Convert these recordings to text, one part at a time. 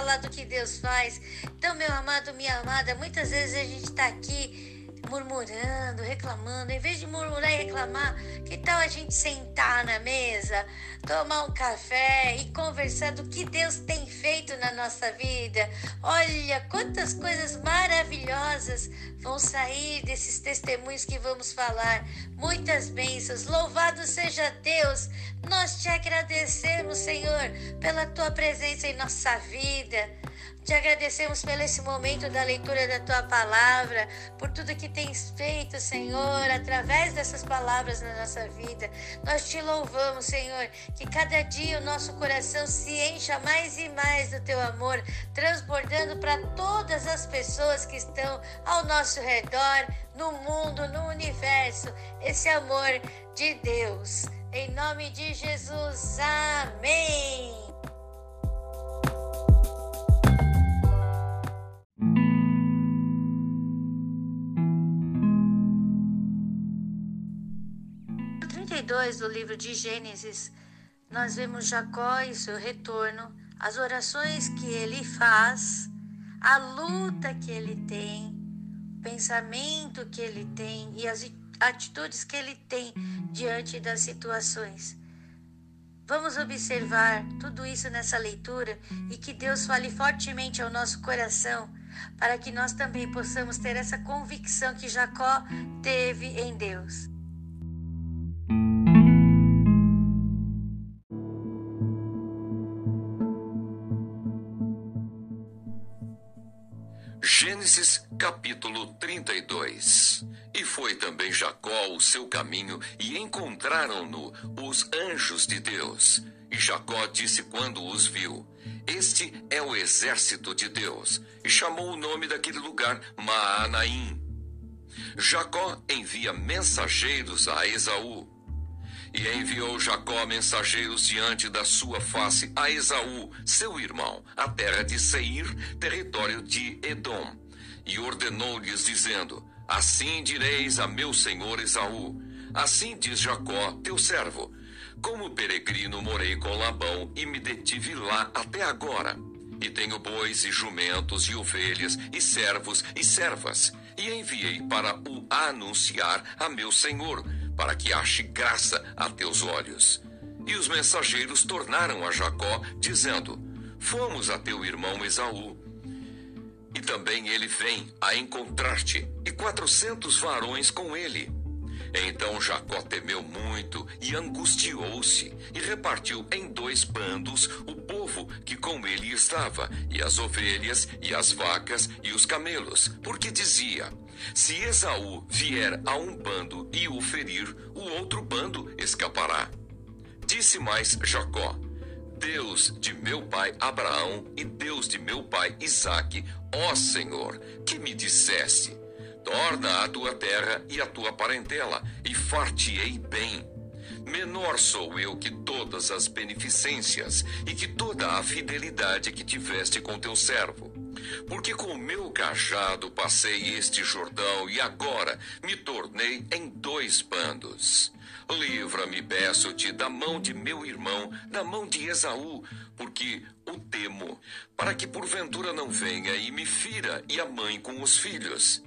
falar do que Deus faz. Então, meu amado, minha amada, muitas vezes a gente está aqui murmurando, reclamando. Em vez de murmurar e reclamar, que tal a gente sentar na mesa, tomar um café e conversar do que Deus tem feito na nossa vida? Olha quantas coisas maravilhosas vão sair desses testemunhos que vamos falar. Muitas bênçãos. Louvado seja Deus. Nós te agradecemos, Senhor, pela tua presença em nossa vida. Te agradecemos pelo esse momento da leitura da tua palavra, por tudo que tens feito, Senhor, através dessas palavras na nossa vida. Nós te louvamos, Senhor, que cada dia o nosso coração se encha mais e mais do teu amor, transbordando para todas as pessoas que estão ao nosso redor, no mundo, no universo, esse amor de Deus. Em nome de Jesus, amém. Do livro de Gênesis, nós vemos Jacó e seu retorno, as orações que ele faz, a luta que ele tem, o pensamento que ele tem e as atitudes que ele tem diante das situações. Vamos observar tudo isso nessa leitura e que Deus fale fortemente ao nosso coração, para que nós também possamos ter essa convicção que Jacó teve em Deus. Gênesis capítulo 32 E foi também Jacó o seu caminho, e encontraram-no os anjos de Deus. E Jacó disse quando os viu: Este é o exército de Deus. E chamou o nome daquele lugar Maanaim. Jacó envia mensageiros a Esaú e enviou Jacó mensageiros diante da sua face a Esaú, seu irmão, a terra de Seir, território de Edom. E ordenou-lhes, dizendo: Assim direis a meu senhor Esaú: Assim diz Jacó, teu servo: Como peregrino morei com Labão e me detive lá até agora. E tenho bois e jumentos e ovelhas e servos e servas. E enviei para o anunciar a meu senhor para que ache graça a teus olhos. E os mensageiros tornaram a Jacó, dizendo: Fomos a teu irmão Esaú. E também ele vem a encontrar-te, e quatrocentos varões com ele. Então Jacó temeu muito e angustiou-se, e repartiu em dois bandos o povo que com ele estava, e as ovelhas, e as vacas, e os camelos, porque dizia: Se Esaú vier a um bando e o ferir, o outro bando escapará. Disse mais Jacó: Deus de meu pai Abraão e Deus de meu pai Isaque, ó Senhor, que me disseste: Torna a tua terra e a tua parentela, e far-te-ei bem. Menor sou eu que todas as beneficências e que toda a fidelidade que tiveste com teu servo. Porque com o meu cajado passei este Jordão e agora me tornei em dois bandos. Livra-me, peço-te, da mão de meu irmão, da mão de Esaú, porque o temo, para que porventura não venha e me fira e a mãe com os filhos.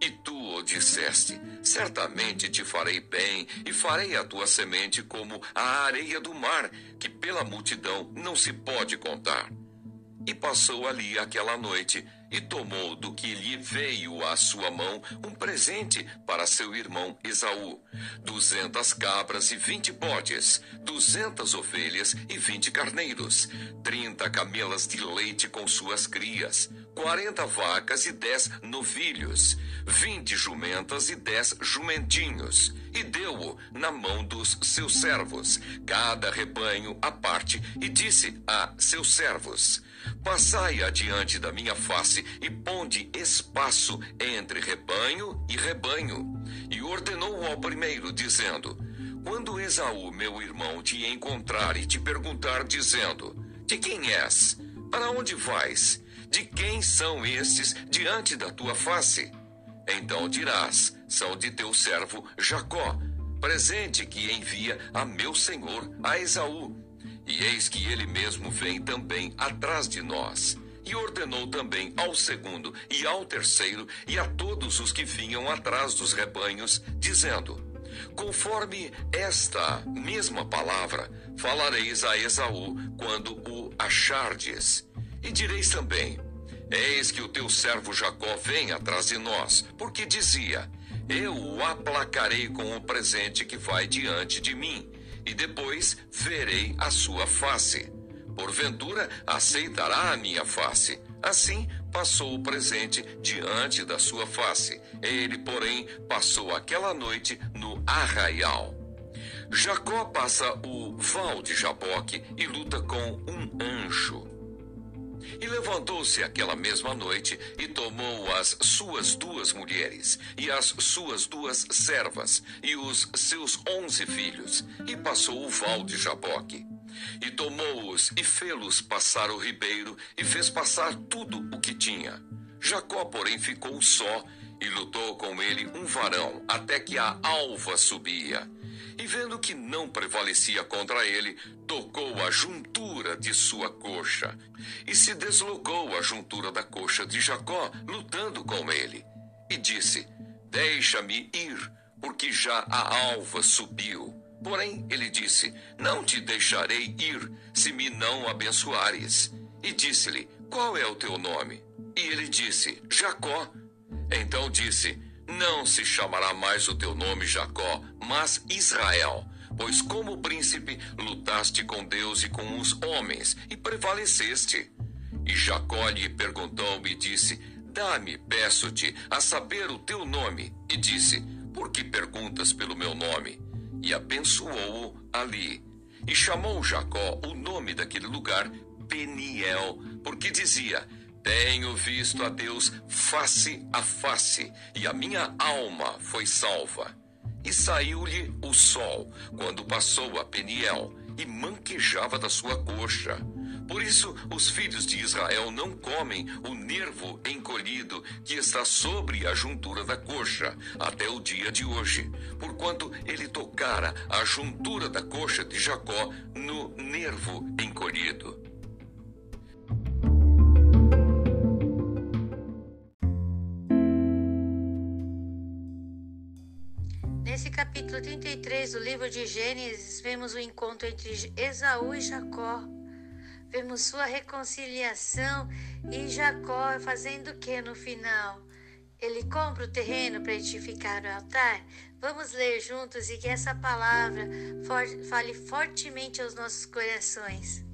E tu o disseste: Certamente te farei bem, e farei a tua semente como a areia do mar, que pela multidão não se pode contar. E passou ali aquela noite, e tomou do que lhe veio à sua mão um presente para seu irmão Esaú: duzentas cabras e vinte bodes, duzentas ovelhas e vinte carneiros, trinta camelas de leite com suas crias, quarenta vacas e dez novilhos, vinte jumentas e dez jumentinhos, e deu-o na mão dos seus servos, cada rebanho à parte, e disse a seus servos: Passai adiante da minha face e ponde espaço entre rebanho e rebanho. E ordenou ao primeiro, dizendo: Quando Esaú, meu irmão, te encontrar e te perguntar, dizendo: De quem és? Para onde vais? De quem são estes diante da tua face? Então dirás: São de teu servo Jacó, presente que envia a meu senhor a Esaú. E eis que ele mesmo vem também atrás de nós. E ordenou também ao segundo e ao terceiro e a todos os que vinham atrás dos rebanhos, dizendo: Conforme esta mesma palavra, falareis a Esaú quando o achardes. E direis também: Eis que o teu servo Jacó vem atrás de nós, porque dizia: Eu o aplacarei com o presente que vai diante de mim, e depois verei a sua face porventura aceitará a minha face. Assim passou o presente diante da sua face. Ele, porém, passou aquela noite no arraial. Jacó passa o val de Jaboque e luta com um anjo. E levantou-se aquela mesma noite e tomou as suas duas mulheres e as suas duas servas e os seus onze filhos e passou o val de Jaboque. E tomou-os e fê-los passar o ribeiro e fez passar tudo o que tinha. Jacó, porém, ficou só e lutou com ele um varão até que a alva subia. E vendo que não prevalecia contra ele, tocou a juntura de sua coxa. E se deslocou a juntura da coxa de Jacó, lutando com ele. E disse: Deixa-me ir, porque já a alva subiu. Porém, ele disse: Não te deixarei ir, se me não abençoares. E disse-lhe: Qual é o teu nome? E ele disse: Jacó. Então disse: Não se chamará mais o teu nome Jacó, mas Israel. Pois, como príncipe, lutaste com Deus e com os homens, e prevaleceste. E Jacó lhe perguntou e disse: Dá-me, peço-te, a saber o teu nome. E disse: Por que perguntas pelo meu nome? e abençoou-o ali. E chamou Jacó o nome daquele lugar Peniel, porque dizia: Tenho visto a Deus face a face, e a minha alma foi salva. E saiu-lhe o sol quando passou a Peniel, e manquejava da sua coxa. Por isso, os filhos de Israel não comem o nervo encolhido que está sobre a juntura da coxa, até o dia de hoje, porquanto ele tocara a juntura da coxa de Jacó no nervo encolhido. Capítulo 33 do livro de Gênesis, vemos o encontro entre Esaú e Jacó vemos sua reconciliação e Jacó fazendo o que no final? Ele compra o terreno para edificar o altar? Vamos ler juntos e que essa palavra fale fortemente aos nossos corações.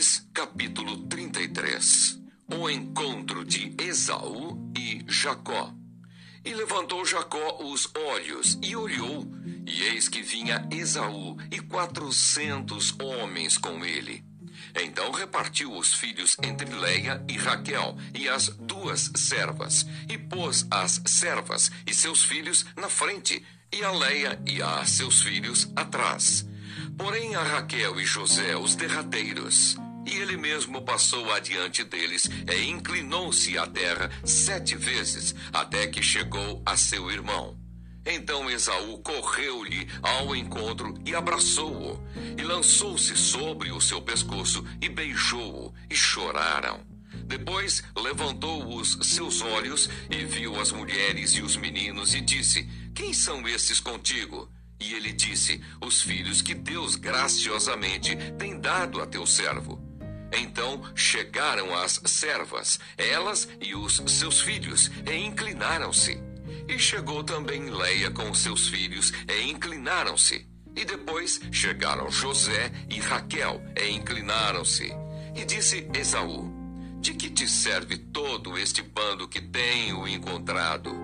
Gênesis capítulo 33 o encontro de Esaú e Jacó. E levantou Jacó os olhos e olhou, e eis que vinha Esaú e quatrocentos homens com ele. Então repartiu os filhos entre Leia e Raquel e as duas servas, e pôs as servas e seus filhos na frente, e a Leia e a seus filhos atrás. Porém a Raquel e José os derradeiros. E ele mesmo passou adiante deles e inclinou-se à terra sete vezes, até que chegou a seu irmão. Então Esaú correu-lhe ao encontro e abraçou-o, e lançou-se sobre o seu pescoço e beijou-o, e choraram. Depois levantou os seus olhos e viu as mulheres e os meninos e disse: Quem são esses contigo? E ele disse: Os filhos que Deus graciosamente tem dado a teu servo. Então chegaram as servas, elas e os seus filhos, e inclinaram-se. E chegou também Leia com seus filhos, e inclinaram-se. E depois chegaram José e Raquel, e inclinaram-se. E disse Esaú: De que te serve todo este bando que tenho encontrado?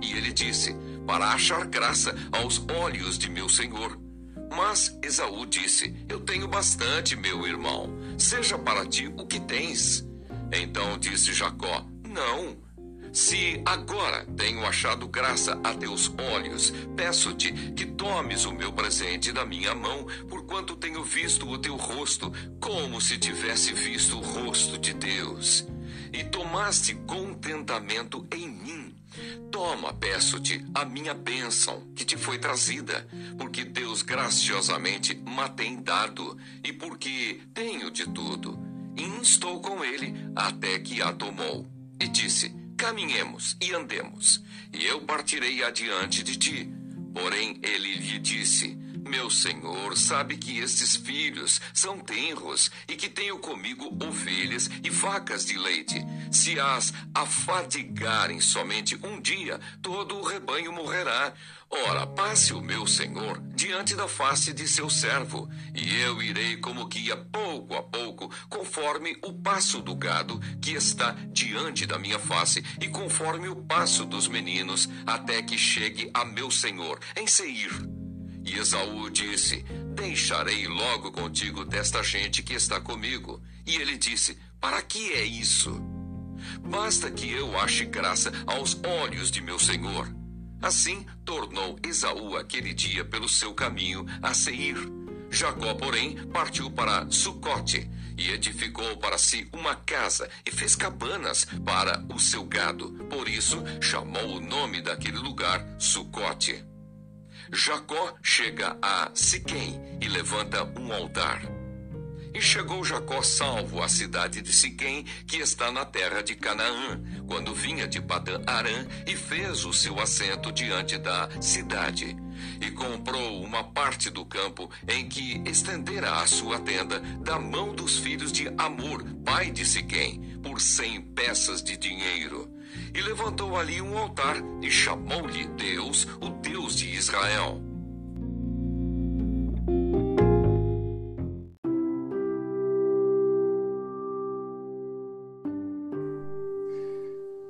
E ele disse: Para achar graça aos olhos de meu senhor. Mas Esaú disse: Eu tenho bastante, meu irmão. Seja para ti o que tens. Então disse Jacó: Não. Se agora tenho achado graça a teus olhos, peço-te que tomes o meu presente da minha mão, porquanto tenho visto o teu rosto, como se tivesse visto o rosto de Deus. E tomaste contentamento em mim Toma, peço-te, a minha bênção que te foi trazida, porque Deus graciosamente ma tem dado, e porque tenho de tudo. E instou com ele até que a tomou. E disse: Caminhemos e andemos, e eu partirei adiante de ti. Porém, ele lhe disse: meu senhor sabe que estes filhos são tenros e que tenho comigo ovelhas e vacas de leite. Se as afadigarem somente um dia, todo o rebanho morrerá. Ora, passe o meu senhor diante da face de seu servo, e eu irei como guia pouco a pouco, conforme o passo do gado que está diante da minha face, e conforme o passo dos meninos, até que chegue a meu senhor em Seir. E Esaú disse: Deixarei logo contigo desta gente que está comigo. E ele disse: Para que é isso? Basta que eu ache graça aos olhos de meu senhor. Assim tornou Esaú aquele dia pelo seu caminho a Seir. Jacó, porém, partiu para Sucote e edificou para si uma casa e fez cabanas para o seu gado. Por isso chamou o nome daquele lugar Sucote. Jacó chega a Siquém e levanta um altar. E chegou Jacó salvo à cidade de Siquém, que está na terra de Canaã, quando vinha de Padã Arã e fez o seu assento diante da cidade. E comprou uma parte do campo em que estendera a sua tenda da mão dos filhos de Amor, pai de Siquém, por cem peças de dinheiro e levantou ali um altar e chamou-lhe Deus, o Deus de Israel.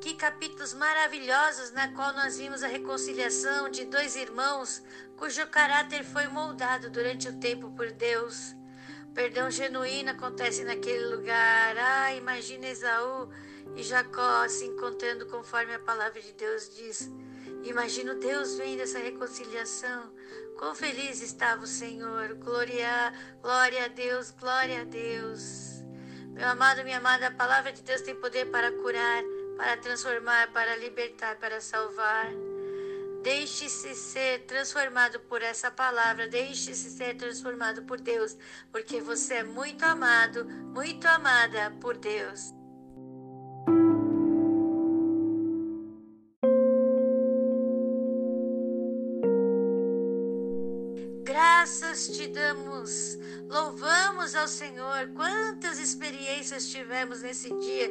Que capítulos maravilhosos na qual nós vimos a reconciliação de dois irmãos cujo caráter foi moldado durante o tempo por Deus. Perdão genuíno acontece naquele lugar. Ah, imagina Esaú e Jacó se encontrando conforme a palavra de Deus diz. Imagino Deus vendo essa reconciliação. Quão feliz estava o Senhor. Glória, glória a Deus, glória a Deus. Meu amado, minha amada, a palavra de Deus tem poder para curar, para transformar, para libertar, para salvar. Deixe-se ser transformado por essa palavra, deixe-se ser transformado por Deus, porque você é muito amado, muito amada por Deus. Graças te damos, louvamos ao Senhor. Quantas experiências tivemos nesse dia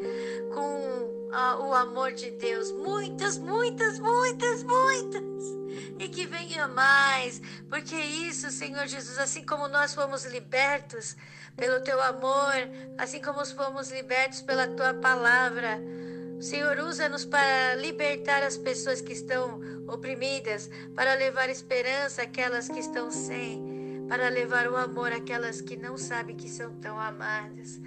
com a, o amor de Deus? Muitas, muitas, muitas, muitas. E que venha mais, porque isso, Senhor Jesus, assim como nós fomos libertos pelo teu amor, assim como fomos libertos pela tua palavra. Senhor, usa-nos para libertar as pessoas que estão oprimidas, para levar esperança àquelas que estão sem, para levar o amor àquelas que não sabem que são tão amadas,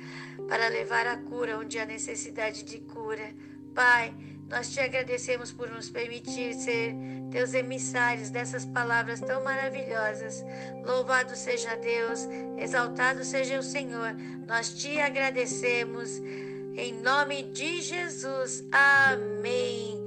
para levar a cura onde há necessidade de cura. Pai, nós te agradecemos por nos permitir ser teus emissários dessas palavras tão maravilhosas. Louvado seja Deus, exaltado seja o Senhor. Nós te agradecemos. Em nome de Jesus. Amém.